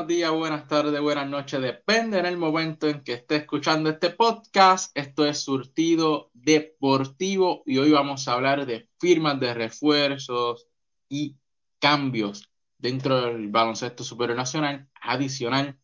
Buenos días, buenas tardes, buenas noches, depende en el momento en que esté escuchando este podcast. Esto es Surtido Deportivo y hoy vamos a hablar de firmas de refuerzos y cambios dentro del baloncesto superior nacional, adicional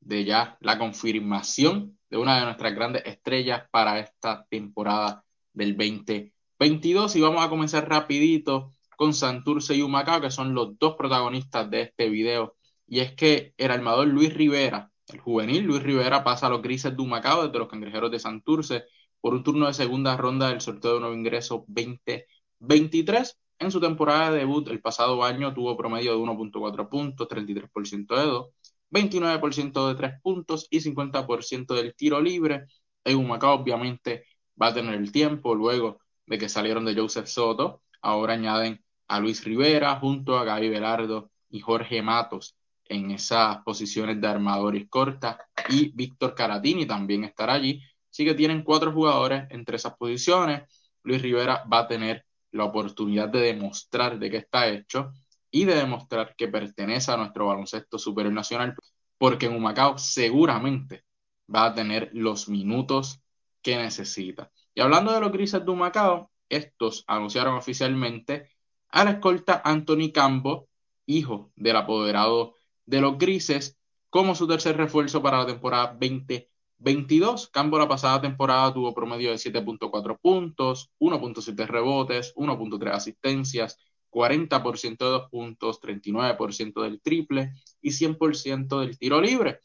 de ya la confirmación de una de nuestras grandes estrellas para esta temporada del 2022 y vamos a comenzar rapidito con Santurce y Humacao, que son los dos protagonistas de este video. Y es que el armador Luis Rivera, el juvenil Luis Rivera, pasa a los grises de Humacao desde los cangrejeros de Santurce por un turno de segunda ronda del sorteo de nuevo ingreso 2023. En su temporada de debut el pasado año tuvo promedio de 1.4 puntos, 33% de 2, 29% de 3 puntos y 50% del tiro libre. En Humacao obviamente va a tener el tiempo luego de que salieron de Joseph Soto. Ahora añaden a Luis Rivera junto a Gaby Velardo y Jorge Matos en esas posiciones de armadores cortas y Víctor Caratini también estará allí. Así que tienen cuatro jugadores entre esas posiciones. Luis Rivera va a tener la oportunidad de demostrar de qué está hecho y de demostrar que pertenece a nuestro baloncesto superior nacional, porque en Humacao seguramente va a tener los minutos que necesita. Y hablando de los grises de Humacao, estos anunciaron oficialmente a la escolta Anthony Campo, hijo del apoderado de los Grises, como su tercer refuerzo para la temporada 2022. Campo la pasada temporada tuvo promedio de 7.4 puntos, 1.7 rebotes, 1.3 asistencias, 40% de dos puntos, 39% del triple y 100% del tiro libre.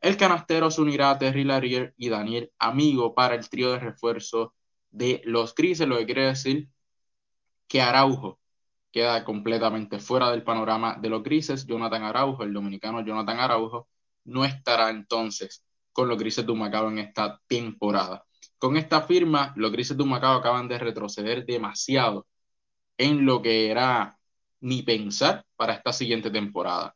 El canastero se unirá a Terry Larier y Daniel Amigo para el trío de refuerzo de los Grises, lo que quiere decir que Araujo queda completamente fuera del panorama de los grises. Jonathan Araujo, el dominicano Jonathan Araujo, no estará entonces con los grises de Humacao en esta temporada. Con esta firma, los grises de Humacao acaban de retroceder demasiado en lo que era ni pensar para esta siguiente temporada.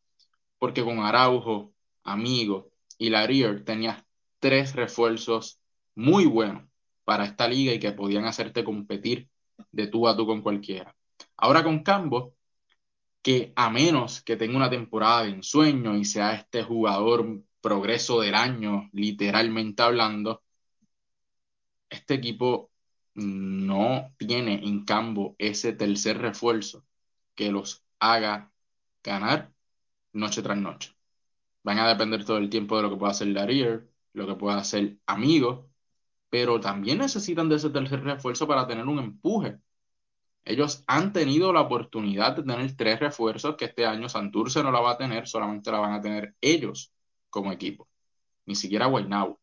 Porque con Araujo, Amigo y Larier tenías tres refuerzos muy buenos para esta liga y que podían hacerte competir de tú a tú con cualquiera. Ahora con Cambo, que a menos que tenga una temporada de ensueño y sea este jugador progreso del año, literalmente hablando, este equipo no tiene en Cambo ese tercer refuerzo que los haga ganar noche tras noche. Van a depender todo el tiempo de lo que pueda hacer Larier, lo que pueda hacer Amigo, pero también necesitan de ese tercer refuerzo para tener un empuje. Ellos han tenido la oportunidad de tener tres refuerzos que este año Santurce no la va a tener, solamente la van a tener ellos como equipo. Ni siquiera Guaynabo.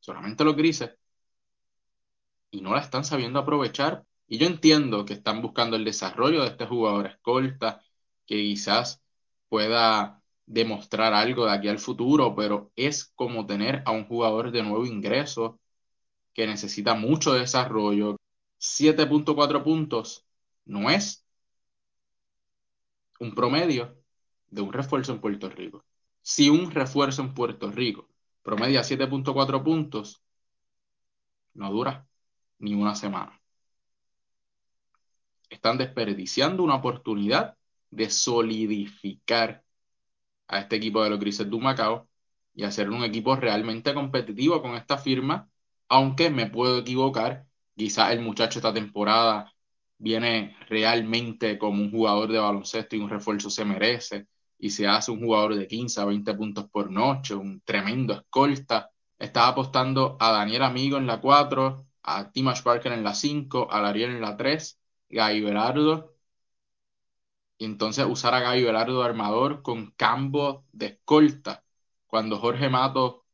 Solamente los grises. Y no la están sabiendo aprovechar. Y yo entiendo que están buscando el desarrollo de este jugador escolta, que quizás pueda demostrar algo de aquí al futuro, pero es como tener a un jugador de nuevo ingreso que necesita mucho desarrollo, 7.4 puntos no es un promedio de un refuerzo en Puerto Rico. Si un refuerzo en Puerto Rico promedia 7.4 puntos, no dura ni una semana. Están desperdiciando una oportunidad de solidificar a este equipo de los Grises de Macao y hacer un equipo realmente competitivo con esta firma, aunque me puedo equivocar Quizás el muchacho esta temporada viene realmente como un jugador de baloncesto y un refuerzo se merece y se hace un jugador de 15 a 20 puntos por noche, un tremendo escolta. Estaba apostando a Daniel Amigo en la 4, a Timash Parker en la 5, a Lariel en la 3, Gaby Velardo. Y entonces usar a Gaby Velardo armador con cambo de escolta. Cuando Jorge Mato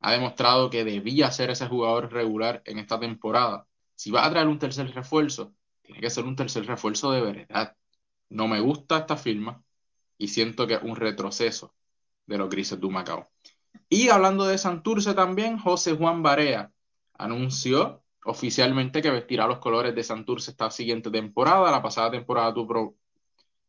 ha demostrado que debía ser ese jugador regular en esta temporada. Si vas a traer un tercer refuerzo, tiene que ser un tercer refuerzo de verdad. No me gusta esta firma y siento que es un retroceso de los grises de Macao. Y hablando de Santurce también, José Juan Barea anunció oficialmente que vestirá los colores de Santurce esta siguiente temporada. La pasada temporada tuvo,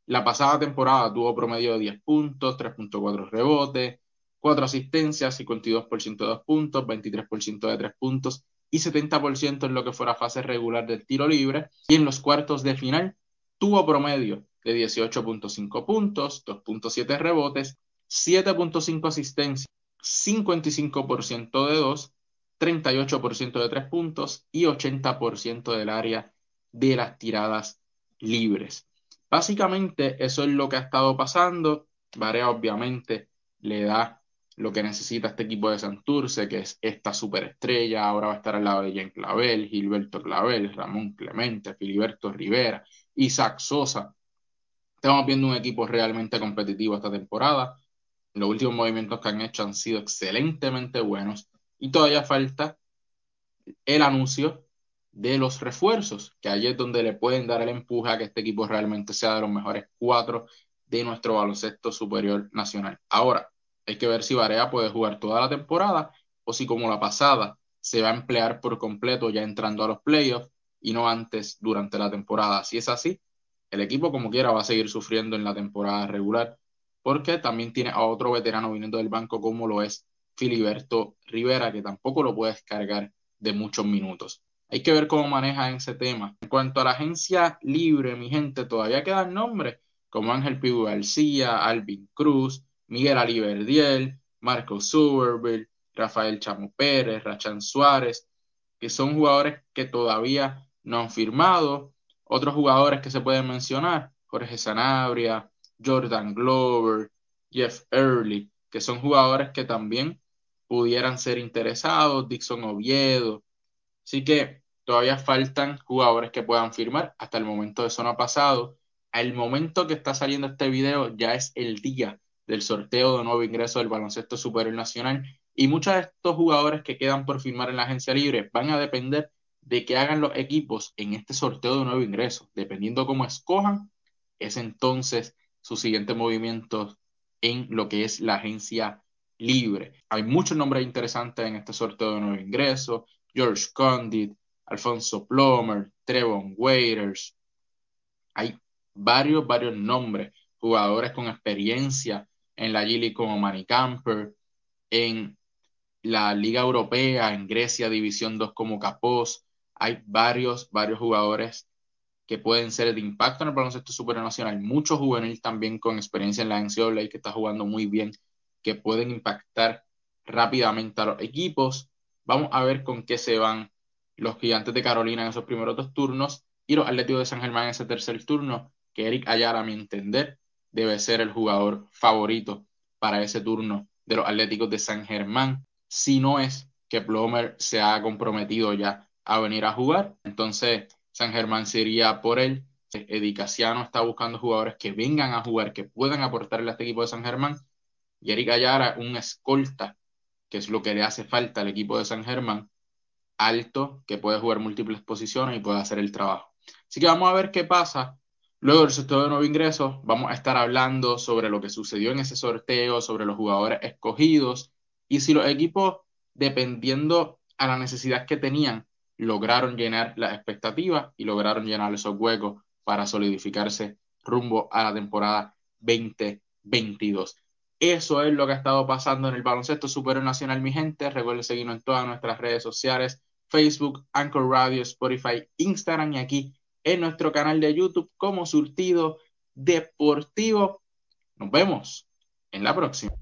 la pasada temporada tuvo promedio de 10 puntos, 3.4 rebotes, 4 asistencias, 52% de 2 puntos, 23% de 3 puntos y 70% en lo que fuera fase regular del tiro libre. Y en los cuartos de final tuvo promedio de 18.5 puntos, 2.7 rebotes, 7.5 asistencias, 55% de 2, 38% de 3 puntos y 80% del área de las tiradas libres. Básicamente eso es lo que ha estado pasando. Varea obviamente le da lo que necesita este equipo de Santurce, que es esta superestrella. Ahora va a estar al lado de Jean Clavel, Gilberto Clavel, Ramón Clemente, Filiberto Rivera, Isaac Sosa. Estamos viendo un equipo realmente competitivo esta temporada. Los últimos movimientos que han hecho han sido excelentemente buenos y todavía falta el anuncio de los refuerzos, que ahí es donde le pueden dar el empuje a que este equipo realmente sea de los mejores cuatro de nuestro baloncesto superior nacional. Ahora, hay que ver si Varea puede jugar toda la temporada o si como la pasada se va a emplear por completo ya entrando a los playoffs y no antes durante la temporada. Si es así, el equipo como quiera va a seguir sufriendo en la temporada regular porque también tiene a otro veterano viniendo del banco como lo es Filiberto Rivera, que tampoco lo puede descargar de muchos minutos. Hay que ver cómo maneja ese tema. En cuanto a la agencia libre, mi gente, todavía quedan nombres como Ángel Pibu García, Alvin Cruz, Miguel Aliberdiel, Marco Zuberville, Rafael Chamo Pérez, Rachan Suárez, que son jugadores que todavía no han firmado. Otros jugadores que se pueden mencionar, Jorge Sanabria, Jordan Glover, Jeff Early, que son jugadores que también pudieran ser interesados, Dixon Oviedo. Así que todavía faltan jugadores que puedan firmar. Hasta el momento eso no ha pasado. Al momento que está saliendo este video ya es el día del sorteo de nuevo ingreso del baloncesto superior nacional y muchos de estos jugadores que quedan por firmar en la agencia libre van a depender de que hagan los equipos en este sorteo de nuevo ingreso. Dependiendo cómo escojan, es entonces su siguiente movimiento en lo que es la agencia libre. Hay muchos nombres interesantes en este sorteo de nuevo ingreso. George Condit, Alfonso Plomer, Trevon Waiters. Hay varios, varios nombres, jugadores con experiencia en la G como Manny Camper, en la Liga Europea, en Grecia, División 2 como Capós. Hay varios, varios jugadores que pueden ser de impacto en el baloncesto supernacional. Muchos juveniles también con experiencia en la NCAA que está jugando muy bien, que pueden impactar rápidamente a los equipos. Vamos a ver con qué se van los gigantes de Carolina en esos primeros dos turnos y los Atléticos de San Germán en ese tercer turno, que Eric Ayala, a mi entender, debe ser el jugador favorito para ese turno de los Atléticos de San Germán, si no es que Plomer se ha comprometido ya a venir a jugar. Entonces, San Germán sería por él. Edicaciano está buscando jugadores que vengan a jugar, que puedan aportarle a este equipo de San Germán. Y Eric Ayara, un escolta, que es lo que le hace falta al equipo de San Germán, alto, que puede jugar múltiples posiciones y puede hacer el trabajo. Así que vamos a ver qué pasa Luego del sorteo de nuevo ingreso, vamos a estar hablando sobre lo que sucedió en ese sorteo, sobre los jugadores escogidos y si los equipos, dependiendo a la necesidad que tenían, lograron llenar las expectativas y lograron llenar esos huecos para solidificarse rumbo a la temporada 2022. Eso es lo que ha estado pasando en el baloncesto superior nacional, mi gente. Recuerden seguirnos en todas nuestras redes sociales, Facebook, Anchor Radio, Spotify, Instagram y aquí en nuestro canal de YouTube como Surtido Deportivo. Nos vemos en la próxima.